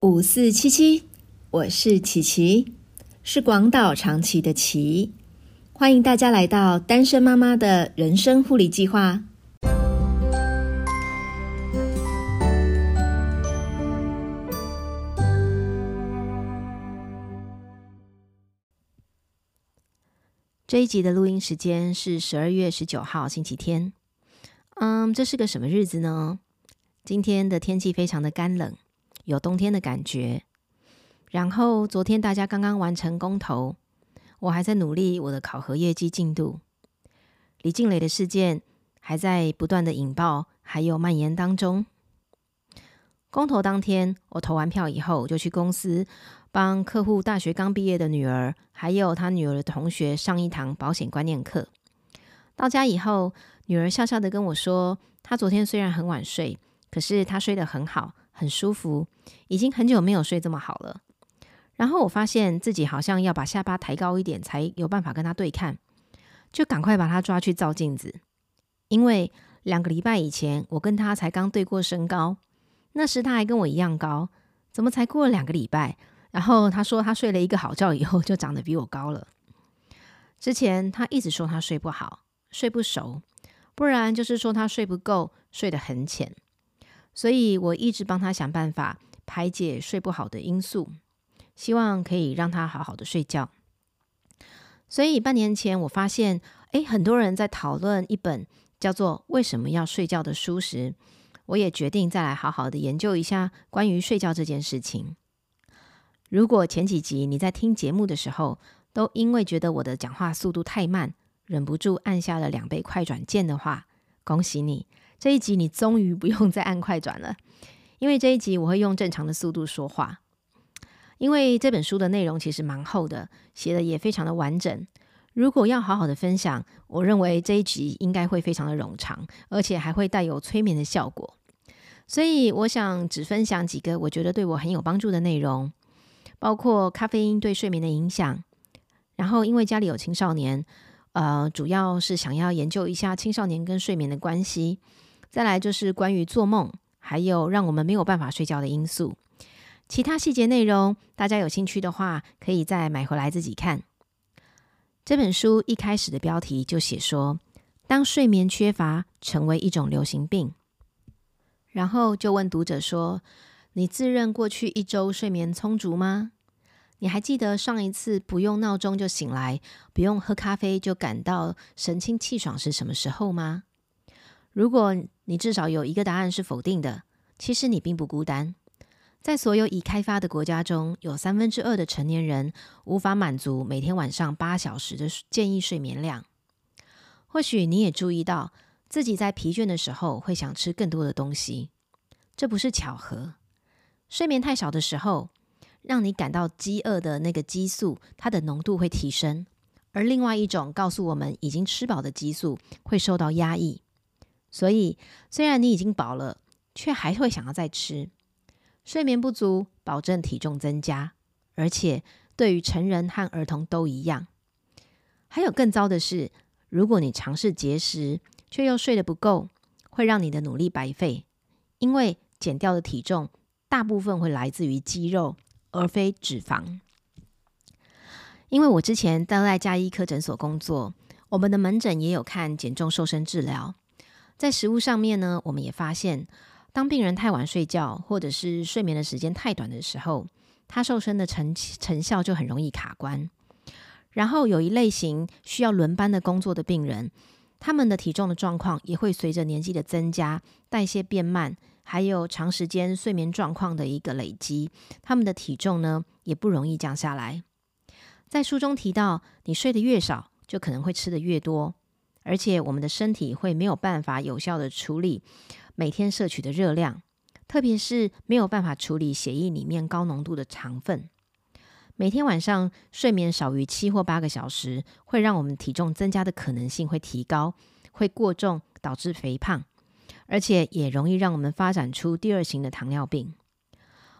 五四七七，我是琪琪，是广岛长崎的琪，欢迎大家来到单身妈妈的人生护理计划。这一集的录音时间是十二月十九号星期天。嗯，这是个什么日子呢？今天的天气非常的干冷。有冬天的感觉。然后昨天大家刚刚完成公投，我还在努力我的考核业绩进度。李静蕾的事件还在不断的引爆，还有蔓延当中。公投当天，我投完票以后，就去公司帮客户大学刚毕业的女儿，还有他女儿的同学上一堂保险观念课。到家以后，女儿笑笑的跟我说，她昨天虽然很晚睡，可是她睡得很好。很舒服，已经很久没有睡这么好了。然后我发现自己好像要把下巴抬高一点，才有办法跟他对看，就赶快把他抓去照镜子。因为两个礼拜以前我跟他才刚对过身高，那时他还跟我一样高，怎么才过了两个礼拜？然后他说他睡了一个好觉以后就长得比我高了。之前他一直说他睡不好，睡不熟，不然就是说他睡不够，睡得很浅。所以我一直帮他想办法排解睡不好的因素，希望可以让他好好的睡觉。所以半年前我发现，诶，很多人在讨论一本叫做《为什么要睡觉》的书时，我也决定再来好好的研究一下关于睡觉这件事情。如果前几集你在听节目的时候，都因为觉得我的讲话速度太慢，忍不住按下了两倍快转键的话，恭喜你。这一集你终于不用再按快转了，因为这一集我会用正常的速度说话。因为这本书的内容其实蛮厚的，写的也非常的完整。如果要好好的分享，我认为这一集应该会非常的冗长，而且还会带有催眠的效果。所以我想只分享几个我觉得对我很有帮助的内容，包括咖啡因对睡眠的影响。然后因为家里有青少年，呃，主要是想要研究一下青少年跟睡眠的关系。再来就是关于做梦，还有让我们没有办法睡觉的因素。其他细节内容，大家有兴趣的话，可以再买回来自己看。这本书一开始的标题就写说，当睡眠缺乏成为一种流行病，然后就问读者说：“你自认过去一周睡眠充足吗？你还记得上一次不用闹钟就醒来，不用喝咖啡就感到神清气爽是什么时候吗？”如果你至少有一个答案是否定的，其实你并不孤单。在所有已开发的国家中，有三分之二的成年人无法满足每天晚上八小时的建议睡眠量。或许你也注意到自己在疲倦的时候会想吃更多的东西，这不是巧合。睡眠太少的时候，让你感到饥饿的那个激素，它的浓度会提升，而另外一种告诉我们已经吃饱的激素会受到压抑。所以，虽然你已经饱了，却还会想要再吃。睡眠不足保证体重增加，而且对于成人和儿童都一样。还有更糟的是，如果你尝试节食，却又睡得不够，会让你的努力白费。因为减掉的体重大部分会来自于肌肉，而非脂肪。因为我之前都在加医科诊所工作，我们的门诊也有看减重瘦身治疗。在食物上面呢，我们也发现，当病人太晚睡觉，或者是睡眠的时间太短的时候，他瘦身的成成效就很容易卡关。然后有一类型需要轮班的工作的病人，他们的体重的状况也会随着年纪的增加，代谢变慢，还有长时间睡眠状况的一个累积，他们的体重呢也不容易降下来。在书中提到，你睡得越少，就可能会吃的越多。而且我们的身体会没有办法有效的处理每天摄取的热量，特别是没有办法处理血液里面高浓度的糖分。每天晚上睡眠少于七或八个小时，会让我们体重增加的可能性会提高，会过重导致肥胖，而且也容易让我们发展出第二型的糖尿病。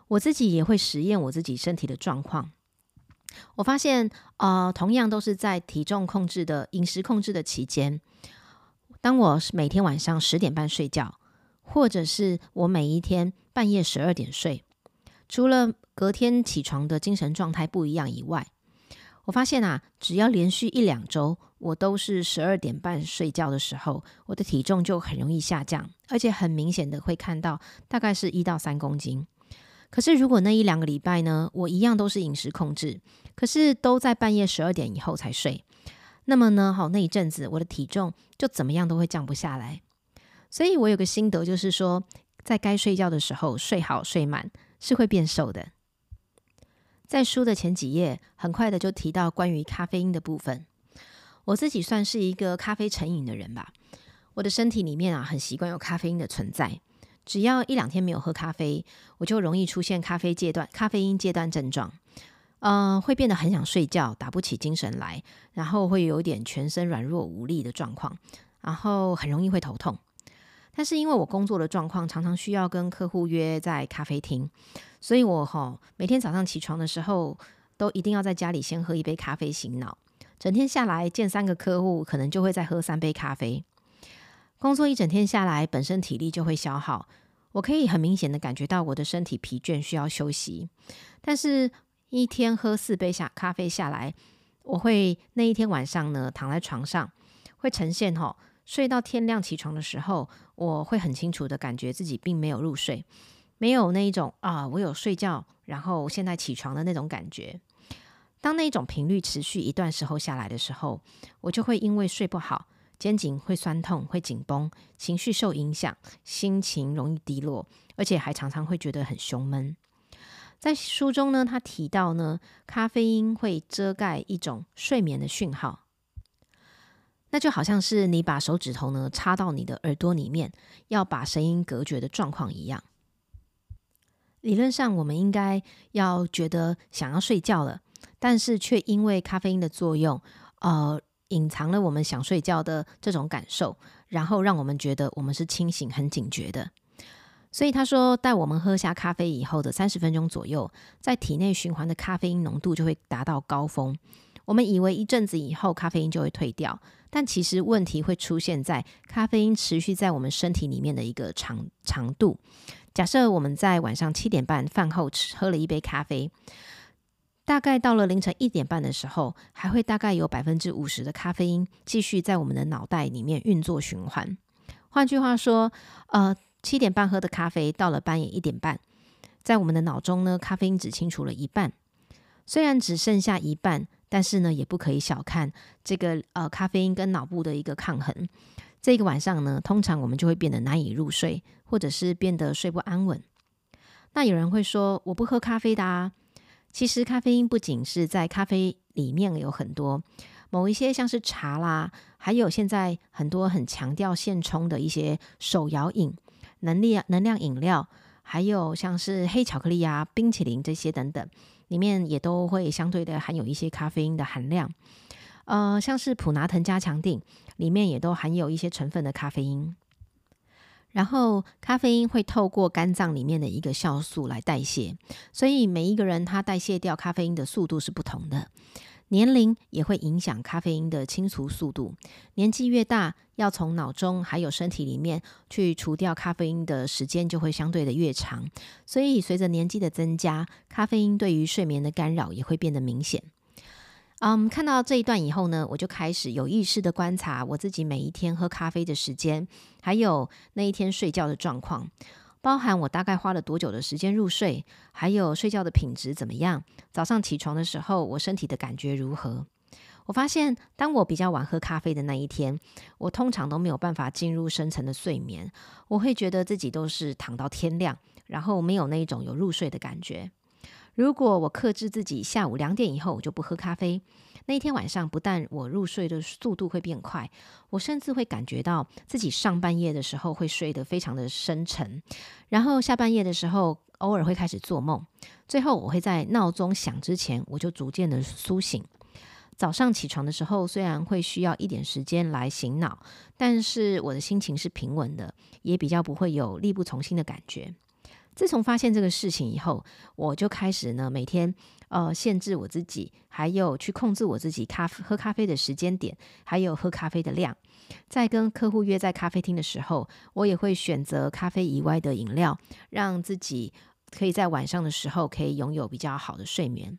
我自己也会实验我自己身体的状况。我发现，呃，同样都是在体重控制的饮食控制的期间，当我每天晚上十点半睡觉，或者是我每一天半夜十二点睡，除了隔天起床的精神状态不一样以外，我发现啊，只要连续一两周，我都是十二点半睡觉的时候，我的体重就很容易下降，而且很明显的会看到大概是一到三公斤。可是如果那一两个礼拜呢，我一样都是饮食控制，可是都在半夜十二点以后才睡，那么呢，好那一阵子我的体重就怎么样都会降不下来。所以我有个心得，就是说，在该睡觉的时候睡好睡满是会变瘦的。在书的前几页，很快的就提到关于咖啡因的部分。我自己算是一个咖啡成瘾的人吧。我的身体里面啊，很习惯有咖啡因的存在。只要一两天没有喝咖啡，我就容易出现咖啡阶段、咖啡因阶段症状。嗯，会变得很想睡觉，打不起精神来，然后会有点全身软弱无力的状况，然后很容易会头痛。但是因为我工作的状况，常常需要跟客户约在咖啡厅。所以我哈每天早上起床的时候，都一定要在家里先喝一杯咖啡醒脑。整天下来见三个客户，可能就会再喝三杯咖啡。工作一整天下来，本身体力就会消耗，我可以很明显的感觉到我的身体疲倦，需要休息。但是，一天喝四杯下咖啡下来，我会那一天晚上呢躺在床上，会呈现哈睡到天亮起床的时候，我会很清楚的感觉自己并没有入睡。没有那一种啊，我有睡觉，然后现在起床的那种感觉。当那一种频率持续一段时候下来的时候，我就会因为睡不好，肩颈会酸痛、会紧绷，情绪受影响，心情容易低落，而且还常常会觉得很胸闷。在书中呢，他提到呢，咖啡因会遮盖一种睡眠的讯号，那就好像是你把手指头呢插到你的耳朵里面，要把声音隔绝的状况一样。理论上，我们应该要觉得想要睡觉了，但是却因为咖啡因的作用，呃，隐藏了我们想睡觉的这种感受，然后让我们觉得我们是清醒、很警觉的。所以他说，待我们喝下咖啡以后的三十分钟左右，在体内循环的咖啡因浓度就会达到高峰。我们以为一阵子以后咖啡因就会退掉，但其实问题会出现在咖啡因持续在我们身体里面的一个长长度。假设我们在晚上七点半饭后吃喝了一杯咖啡，大概到了凌晨一点半的时候，还会大概有百分之五十的咖啡因继续在我们的脑袋里面运作循环。换句话说，呃，七点半喝的咖啡到了半夜一点半，在我们的脑中呢，咖啡因只清除了一半。虽然只剩下一半，但是呢，也不可以小看这个呃咖啡因跟脑部的一个抗衡。这个晚上呢，通常我们就会变得难以入睡，或者是变得睡不安稳。那有人会说，我不喝咖啡的啊。其实咖啡因不仅是在咖啡里面有很多，某一些像是茶啦，还有现在很多很强调现冲的一些手摇饮、能力能量饮料，还有像是黑巧克力啊、冰淇淋这些等等，里面也都会相对的含有一些咖啡因的含量。呃，像是普拿藤加强定里面也都含有一些成分的咖啡因，然后咖啡因会透过肝脏里面的一个酵素来代谢，所以每一个人他代谢掉咖啡因的速度是不同的，年龄也会影响咖啡因的清除速度，年纪越大，要从脑中还有身体里面去除掉咖啡因的时间就会相对的越长，所以随着年纪的增加，咖啡因对于睡眠的干扰也会变得明显。嗯，看到这一段以后呢，我就开始有意识的观察我自己每一天喝咖啡的时间，还有那一天睡觉的状况，包含我大概花了多久的时间入睡，还有睡觉的品质怎么样，早上起床的时候我身体的感觉如何。我发现，当我比较晚喝咖啡的那一天，我通常都没有办法进入深层的睡眠，我会觉得自己都是躺到天亮，然后没有那一种有入睡的感觉。如果我克制自己下午两点以后我就不喝咖啡，那一天晚上不但我入睡的速度会变快，我甚至会感觉到自己上半夜的时候会睡得非常的深沉，然后下半夜的时候偶尔会开始做梦，最后我会在闹钟响之前我就逐渐的苏醒。早上起床的时候虽然会需要一点时间来醒脑，但是我的心情是平稳的，也比较不会有力不从心的感觉。自从发现这个事情以后，我就开始呢每天呃限制我自己，还有去控制我自己咖喝咖啡的时间点，还有喝咖啡的量。在跟客户约在咖啡厅的时候，我也会选择咖啡以外的饮料，让自己可以在晚上的时候可以拥有比较好的睡眠。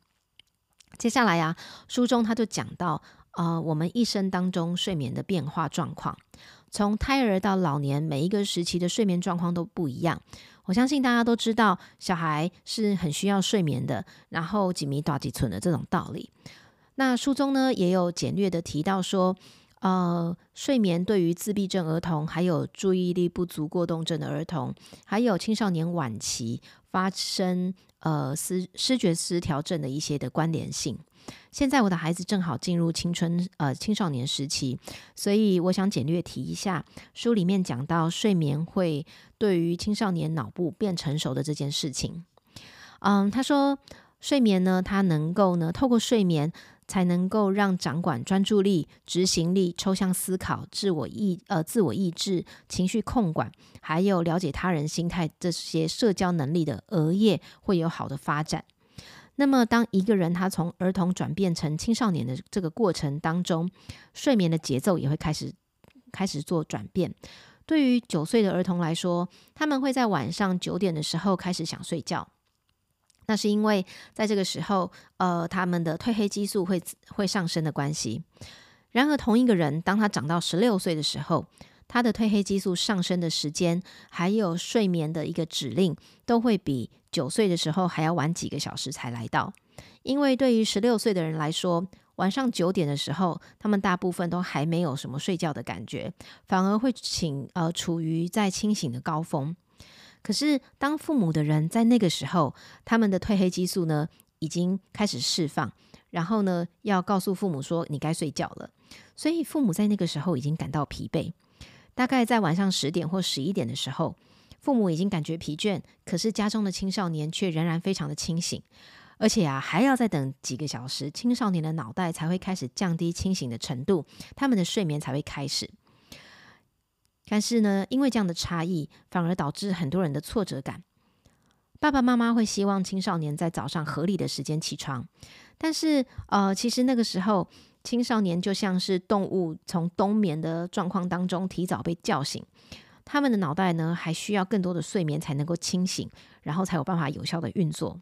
接下来呀，书中他就讲到，呃，我们一生当中睡眠的变化状况，从胎儿到老年，每一个时期的睡眠状况都不一样。我相信大家都知道，小孩是很需要睡眠的，然后几米大几寸的这种道理。那书中呢也有简略的提到说。呃，睡眠对于自闭症儿童，还有注意力不足过动症的儿童，还有青少年晚期发生呃失失觉失调症的一些的关联性。现在我的孩子正好进入青春呃青少年时期，所以我想简略提一下书里面讲到睡眠会对于青少年脑部变成熟的这件事情。嗯，他说睡眠呢，它能够呢透过睡眠。才能够让掌管专注力、执行力、抽象思考、自我意呃自我意志、情绪控管，还有了解他人心态这些社交能力的额叶会有好的发展。那么，当一个人他从儿童转变成青少年的这个过程当中，睡眠的节奏也会开始开始做转变。对于九岁的儿童来说，他们会在晚上九点的时候开始想睡觉。那是因为在这个时候，呃，他们的褪黑激素会会上升的关系。然而，同一个人当他长到十六岁的时候，他的褪黑激素上升的时间，还有睡眠的一个指令，都会比九岁的时候还要晚几个小时才来到。因为对于十六岁的人来说，晚上九点的时候，他们大部分都还没有什么睡觉的感觉，反而会请呃处于在清醒的高峰。可是，当父母的人在那个时候，他们的褪黑激素呢已经开始释放，然后呢要告诉父母说你该睡觉了。所以父母在那个时候已经感到疲惫。大概在晚上十点或十一点的时候，父母已经感觉疲倦，可是家中的青少年却仍然非常的清醒，而且啊还要再等几个小时，青少年的脑袋才会开始降低清醒的程度，他们的睡眠才会开始。但是呢，因为这样的差异，反而导致很多人的挫折感。爸爸妈妈会希望青少年在早上合理的时间起床，但是呃，其实那个时候青少年就像是动物从冬眠的状况当中提早被叫醒，他们的脑袋呢还需要更多的睡眠才能够清醒，然后才有办法有效的运作。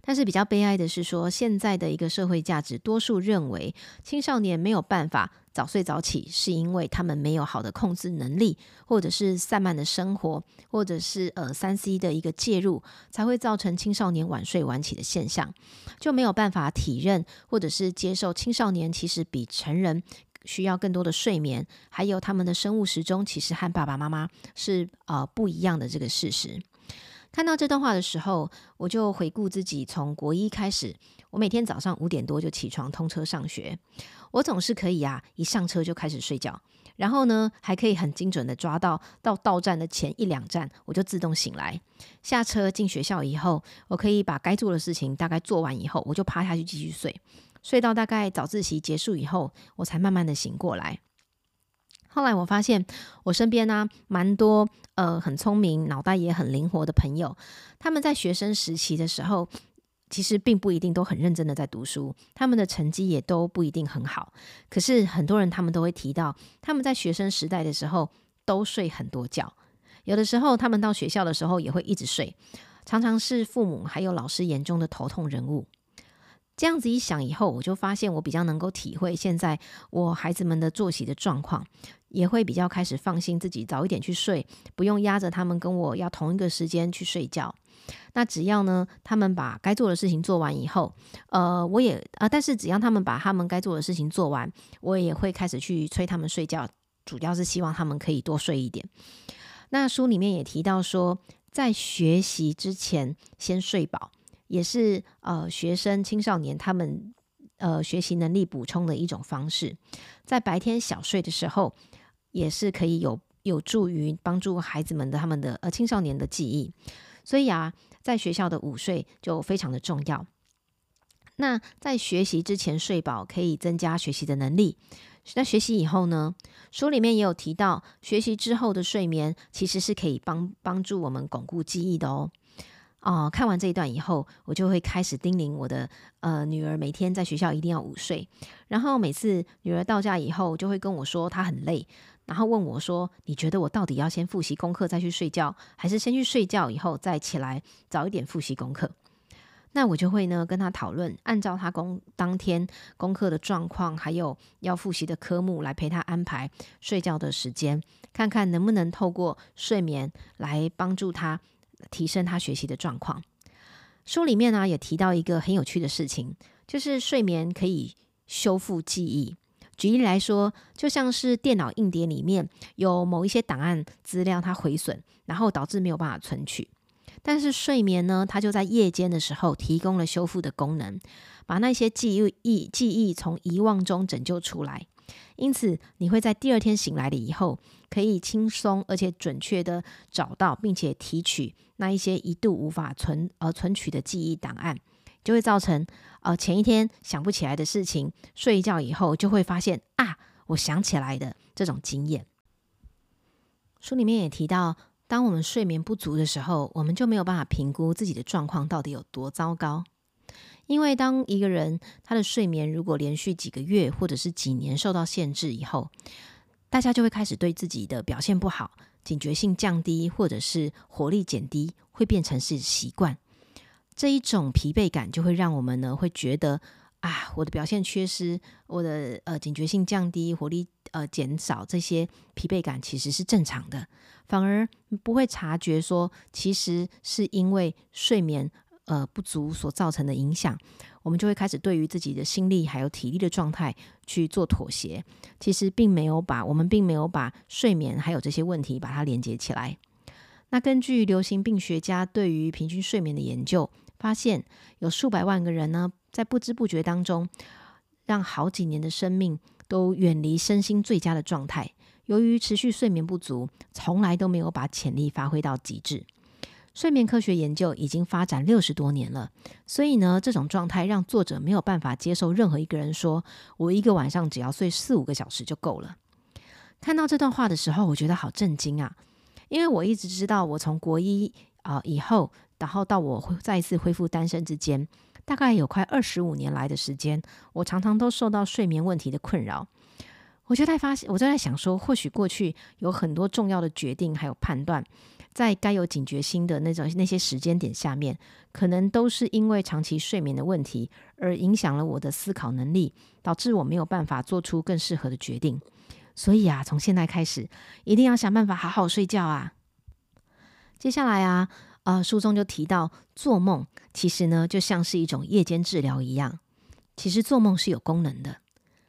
但是比较悲哀的是，说现在的一个社会价值，多数认为青少年没有办法早睡早起，是因为他们没有好的控制能力，或者是散漫的生活，或者是呃三 C 的一个介入，才会造成青少年晚睡晚起的现象，就没有办法体认或者是接受青少年其实比成人需要更多的睡眠，还有他们的生物时钟其实和爸爸妈妈是呃不一样的这个事实。看到这段话的时候，我就回顾自己从国一开始，我每天早上五点多就起床通车上学。我总是可以啊，一上车就开始睡觉，然后呢，还可以很精准的抓到到到站的前一两站，我就自动醒来。下车进学校以后，我可以把该做的事情大概做完以后，我就趴下去继续睡，睡到大概早自习结束以后，我才慢慢的醒过来。后来我发现，我身边呢蛮多呃很聪明、脑袋也很灵活的朋友，他们在学生时期的时候，其实并不一定都很认真的在读书，他们的成绩也都不一定很好。可是很多人他们都会提到，他们在学生时代的时候都睡很多觉，有的时候他们到学校的时候也会一直睡，常常是父母还有老师眼中的头痛人物。这样子一想以后，我就发现我比较能够体会现在我孩子们的作息的状况，也会比较开始放心自己早一点去睡，不用压着他们跟我要同一个时间去睡觉。那只要呢，他们把该做的事情做完以后，呃，我也啊，但是只要他们把他们该做的事情做完，我也会开始去催他们睡觉，主要是希望他们可以多睡一点。那书里面也提到说，在学习之前先睡饱。也是呃，学生青少年他们呃学习能力补充的一种方式，在白天小睡的时候，也是可以有有助于帮助孩子们的他们的呃青少年的记忆。所以啊，在学校的午睡就非常的重要。那在学习之前睡饱，可以增加学习的能力。那学习以后呢，书里面也有提到，学习之后的睡眠其实是可以帮帮助我们巩固记忆的哦。哦，看完这一段以后，我就会开始叮咛我的呃女儿，每天在学校一定要午睡。然后每次女儿到家以后，就会跟我说她很累。然后问我说：“你觉得我到底要先复习功课再去睡觉，还是先去睡觉以后再起来早一点复习功课？”那我就会呢跟他讨论，按照他工当天功课的状况，还有要复习的科目来陪他安排睡觉的时间，看看能不能透过睡眠来帮助他提升他学习的状况。书里面呢也提到一个很有趣的事情，就是睡眠可以修复记忆。举例来说，就像是电脑硬碟里面有某一些档案资料它毁损，然后导致没有办法存取。但是睡眠呢，它就在夜间的时候提供了修复的功能，把那些记忆记忆从遗忘中拯救出来。因此，你会在第二天醒来了以后，可以轻松而且准确的找到并且提取那一些一度无法存呃存取的记忆档案，就会造成呃前一天想不起来的事情，睡一觉以后就会发现啊，我想起来的这种经验。书里面也提到。当我们睡眠不足的时候，我们就没有办法评估自己的状况到底有多糟糕。因为当一个人他的睡眠如果连续几个月或者是几年受到限制以后，大家就会开始对自己的表现不好、警觉性降低，或者是活力减低，会变成是习惯。这一种疲惫感就会让我们呢会觉得啊，我的表现缺失，我的呃警觉性降低，活力呃减少，这些疲惫感其实是正常的。反而不会察觉说，其实是因为睡眠呃不足所造成的影响，我们就会开始对于自己的心力还有体力的状态去做妥协。其实并没有把我们并没有把睡眠还有这些问题把它连接起来。那根据流行病学家对于平均睡眠的研究，发现有数百万个人呢，在不知不觉当中，让好几年的生命都远离身心最佳的状态。由于持续睡眠不足，从来都没有把潜力发挥到极致。睡眠科学研究已经发展六十多年了，所以呢，这种状态让作者没有办法接受任何一个人说：“我一个晚上只要睡四五个小时就够了。”看到这段话的时候，我觉得好震惊啊！因为我一直知道，我从国一啊以后，然后到我再一次恢复单身之间，大概有快二十五年来的时间，我常常都受到睡眠问题的困扰。我就在发现，我就在想说，或许过去有很多重要的决定还有判断，在该有警觉心的那种那些时间点下面，可能都是因为长期睡眠的问题而影响了我的思考能力，导致我没有办法做出更适合的决定。所以啊，从现在开始，一定要想办法好好睡觉啊。接下来啊，呃，书中就提到，做梦其实呢，就像是一种夜间治疗一样。其实做梦是有功能的。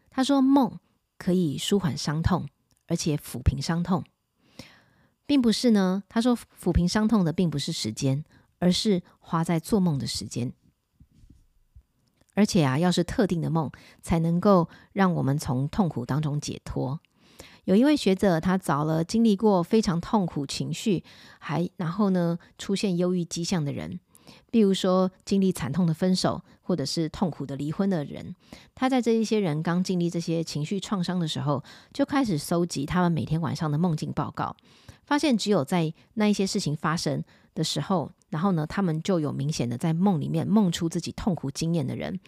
他说梦。可以舒缓伤痛，而且抚平伤痛，并不是呢。他说，抚平伤痛的并不是时间，而是花在做梦的时间。而且啊，要是特定的梦，才能够让我们从痛苦当中解脱。有一位学者，他找了经历过非常痛苦情绪，还然后呢出现忧郁迹象的人。比如说，经历惨痛的分手，或者是痛苦的离婚的人，他在这一些人刚经历这些情绪创伤的时候，就开始收集他们每天晚上的梦境报告，发现只有在那一些事情发生的时候，然后呢，他们就有明显的在梦里面梦出自己痛苦经验的人，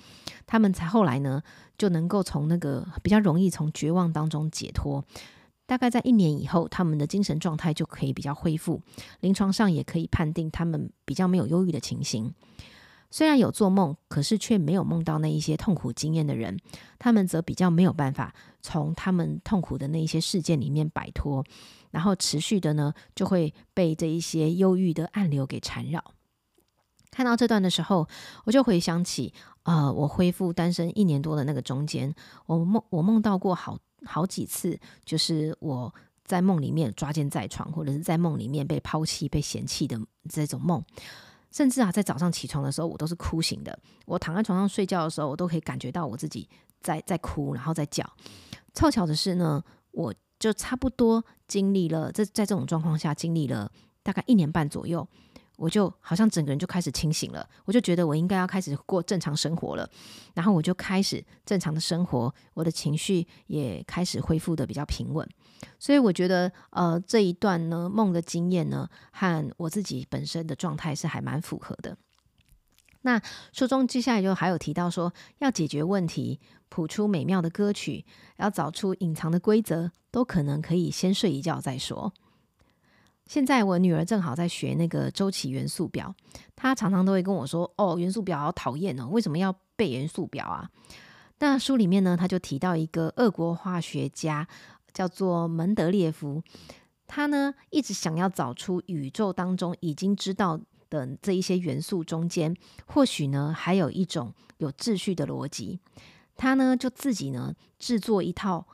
他们才后来呢就能够从那个比较容易从绝望当中解脱。大概在一年以后，他们的精神状态就可以比较恢复，临床上也可以判定他们比较没有忧郁的情形。虽然有做梦，可是却没有梦到那一些痛苦经验的人，他们则比较没有办法从他们痛苦的那一些事件里面摆脱，然后持续的呢就会被这一些忧郁的暗流给缠绕。看到这段的时候，我就回想起，呃，我恢复单身一年多的那个中间，我梦我梦到过好。好几次，就是我在梦里面抓奸在床，或者是在梦里面被抛弃、被嫌弃的这种梦，甚至啊，在早上起床的时候，我都是哭醒的。我躺在床上睡觉的时候，我都可以感觉到我自己在在哭，然后在叫。凑巧的是呢，我就差不多经历了这在这种状况下经历了大概一年半左右。我就好像整个人就开始清醒了，我就觉得我应该要开始过正常生活了，然后我就开始正常的生活，我的情绪也开始恢复的比较平稳，所以我觉得呃这一段呢梦的经验呢和我自己本身的状态是还蛮符合的。那书中接下来就还有提到说，要解决问题，谱出美妙的歌曲，要找出隐藏的规则，都可能可以先睡一觉再说。现在我女儿正好在学那个周期元素表，她常常都会跟我说：“哦，元素表好讨厌哦，为什么要背元素表啊？”那书里面呢，他就提到一个俄国化学家叫做门德列夫，他呢一直想要找出宇宙当中已经知道。的这一些元素中间，或许呢还有一种有秩序的逻辑。他呢就自己呢制作一套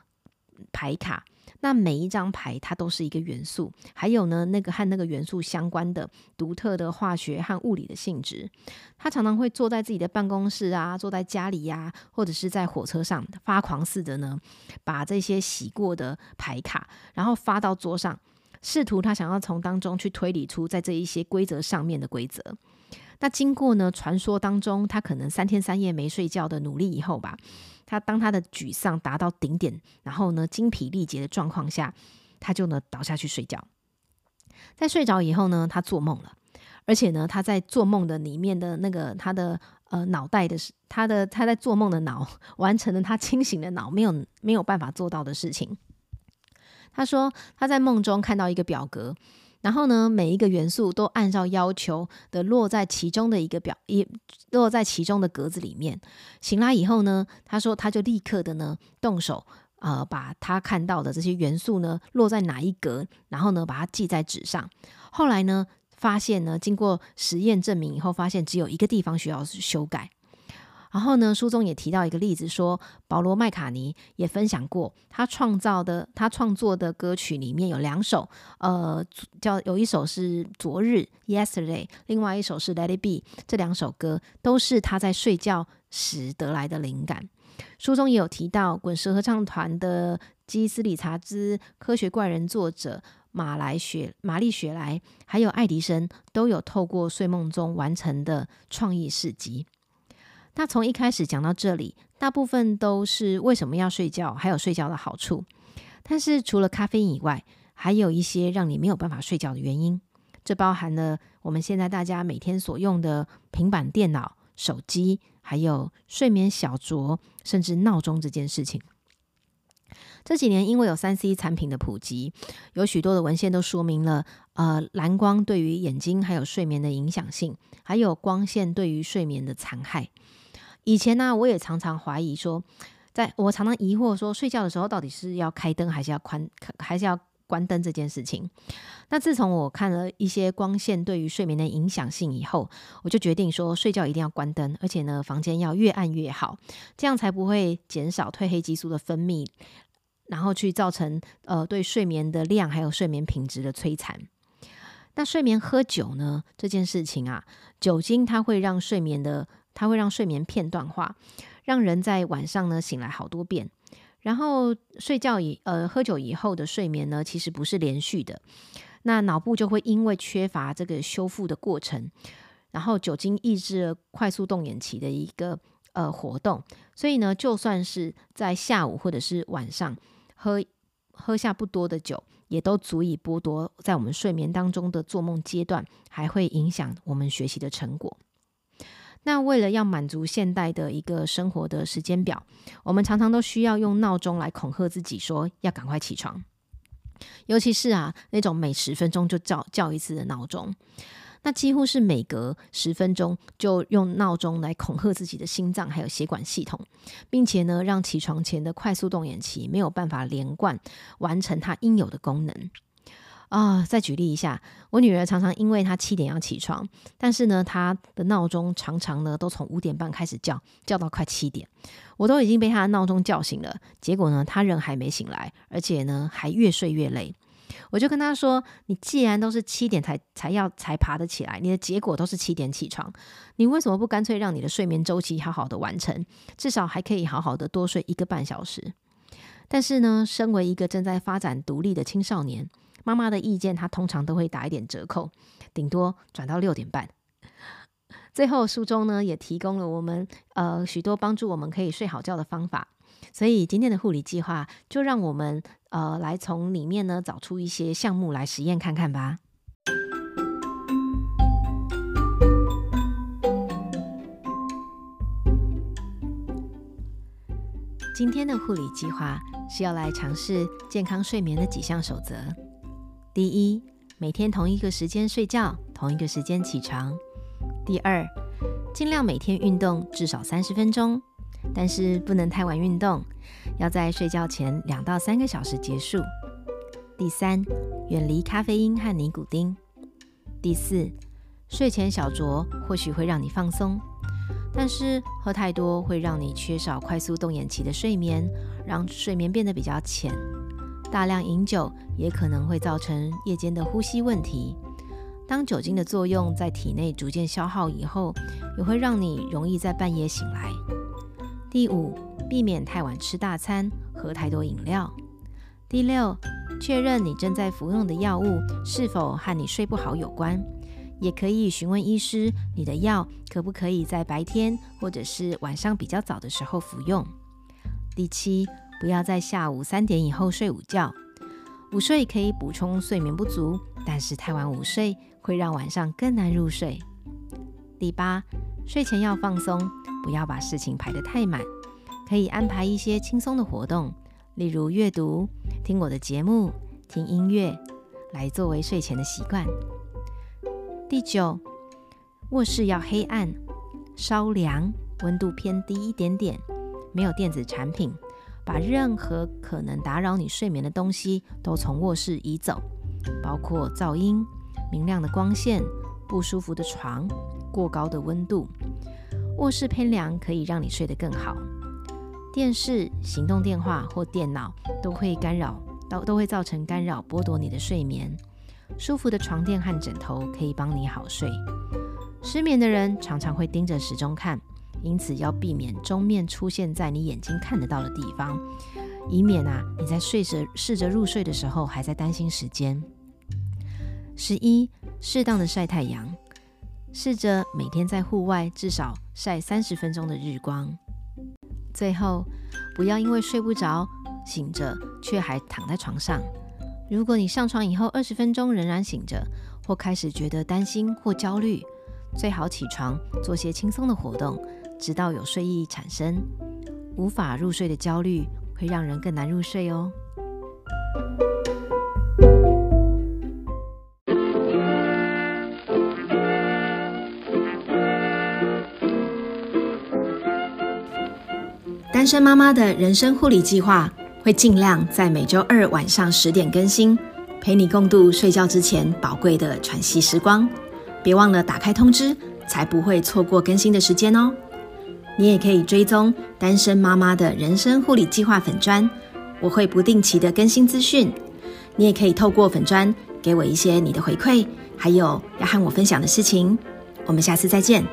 牌卡，那每一张牌它都是一个元素，还有呢那个和那个元素相关的独特的化学和物理的性质。他常常会坐在自己的办公室啊，坐在家里呀，或者是在火车上发狂似的呢，把这些洗过的牌卡，然后发到桌上。试图他想要从当中去推理出在这一些规则上面的规则。那经过呢传说当中他可能三天三夜没睡觉的努力以后吧，他当他的沮丧达到顶点，然后呢精疲力竭的状况下，他就呢倒下去睡觉。在睡着以后呢，他做梦了，而且呢他在做梦的里面的那个他的呃脑袋的他的他在做梦的脑 完成了他清醒的脑没有没有办法做到的事情。他说他在梦中看到一个表格，然后呢，每一个元素都按照要求的落在其中的一个表一落在其中的格子里面。醒来以后呢，他说他就立刻的呢动手呃把他看到的这些元素呢落在哪一格，然后呢把它记在纸上。后来呢发现呢经过实验证明以后，发现只有一个地方需要修改。然后呢，书中也提到一个例子，说保罗麦卡尼也分享过，他创造的他创作的歌曲里面有两首，呃，叫有一首是昨日 Yesterday，另外一首是 Let It Be，这两首歌都是他在睡觉时得来的灵感。书中也有提到滚石合唱团的基斯理查兹、科学怪人作者马来雪玛丽雪莱，还有爱迪生，都有透过睡梦中完成的创意事迹。那从一开始讲到这里，大部分都是为什么要睡觉，还有睡觉的好处。但是除了咖啡因以外，还有一些让你没有办法睡觉的原因。这包含了我们现在大家每天所用的平板电脑、手机，还有睡眠小酌，甚至闹钟这件事情。这几年因为有三 C 产品的普及，有许多的文献都说明了，呃，蓝光对于眼睛还有睡眠的影响性，还有光线对于睡眠的残害。以前呢，我也常常怀疑说，在我常常疑惑说，睡觉的时候到底是要开灯还是要关还是要关灯这件事情。那自从我看了一些光线对于睡眠的影响性以后，我就决定说，睡觉一定要关灯，而且呢，房间要越暗越好，这样才不会减少褪黑激素的分泌，然后去造成呃对睡眠的量还有睡眠品质的摧残。那睡眠喝酒呢这件事情啊，酒精它会让睡眠的。它会让睡眠片段化，让人在晚上呢醒来好多遍。然后睡觉以呃喝酒以后的睡眠呢，其实不是连续的。那脑部就会因为缺乏这个修复的过程，然后酒精抑制了快速动眼期的一个呃活动，所以呢，就算是在下午或者是晚上喝喝下不多的酒，也都足以剥夺在我们睡眠当中的做梦阶段，还会影响我们学习的成果。那为了要满足现代的一个生活的时间表，我们常常都需要用闹钟来恐吓自己，说要赶快起床。尤其是啊，那种每十分钟就叫叫一次的闹钟，那几乎是每隔十分钟就用闹钟来恐吓自己的心脏还有血管系统，并且呢，让起床前的快速动眼期没有办法连贯完成它应有的功能。啊，再举例一下，我女儿常常因为她七点要起床，但是呢，她的闹钟常常呢都从五点半开始叫，叫到快七点，我都已经被她的闹钟叫醒了，结果呢，她人还没醒来，而且呢还越睡越累。我就跟她说：“你既然都是七点才才要才爬得起来，你的结果都是七点起床，你为什么不干脆让你的睡眠周期好好的完成，至少还可以好好的多睡一个半小时？”但是呢，身为一个正在发展独立的青少年。妈妈的意见她通常都会打一点折扣顶多转到六点半。最后书中呢也提供了我们呃许多帮助我们可以睡好觉的方法。所以今天的护理计划就让我们呃来从里面呢找出一些项目来实验看看吧。今天的护理计划是要来尝试健康睡眠的几项守则。第一，每天同一个时间睡觉，同一个时间起床。第二，尽量每天运动至少三十分钟，但是不能太晚运动，要在睡觉前两到三个小时结束。第三，远离咖啡因和尼古丁。第四，睡前小酌或许会让你放松，但是喝太多会让你缺少快速动眼期的睡眠，让睡眠变得比较浅。大量饮酒也可能会造成夜间的呼吸问题。当酒精的作用在体内逐渐消耗以后，也会让你容易在半夜醒来。第五，避免太晚吃大餐，喝太多饮料。第六，确认你正在服用的药物是否和你睡不好有关，也可以询问医师，你的药可不可以在白天或者是晚上比较早的时候服用。第七，不要在下午三点以后睡午觉。午睡可以补充睡眠不足，但是太晚午睡会让晚上更难入睡。第八，睡前要放松，不要把事情排得太满，可以安排一些轻松的活动，例如阅读、听我的节目、听音乐，来作为睡前的习惯。第九，卧室要黑暗、稍凉，温度偏低一点点，没有电子产品。把任何可能打扰你睡眠的东西都从卧室移走，包括噪音、明亮的光线、不舒服的床、过高的温度。卧室偏凉可以让你睡得更好。电视、行动电话或电脑都会干扰，都都会造成干扰，剥夺你的睡眠。舒服的床垫和枕头可以帮你好睡。失眠的人常常会盯着时钟看。因此要避免钟面出现在你眼睛看得到的地方，以免啊你在睡着试着入睡的时候还在担心时间。十一，适当的晒太阳，试着每天在户外至少晒三十分钟的日光。最后，不要因为睡不着醒着却还躺在床上。如果你上床以后二十分钟仍然醒着，或开始觉得担心或焦虑，最好起床做些轻松的活动。直到有睡意产生，无法入睡的焦虑会让人更难入睡哦。单身妈妈的人生护理计划会尽量在每周二晚上十点更新，陪你共度睡觉之前宝贵的喘息时光。别忘了打开通知，才不会错过更新的时间哦。你也可以追踪单身妈妈的人生护理计划粉砖，我会不定期的更新资讯。你也可以透过粉砖给我一些你的回馈，还有要和我分享的事情。我们下次再见。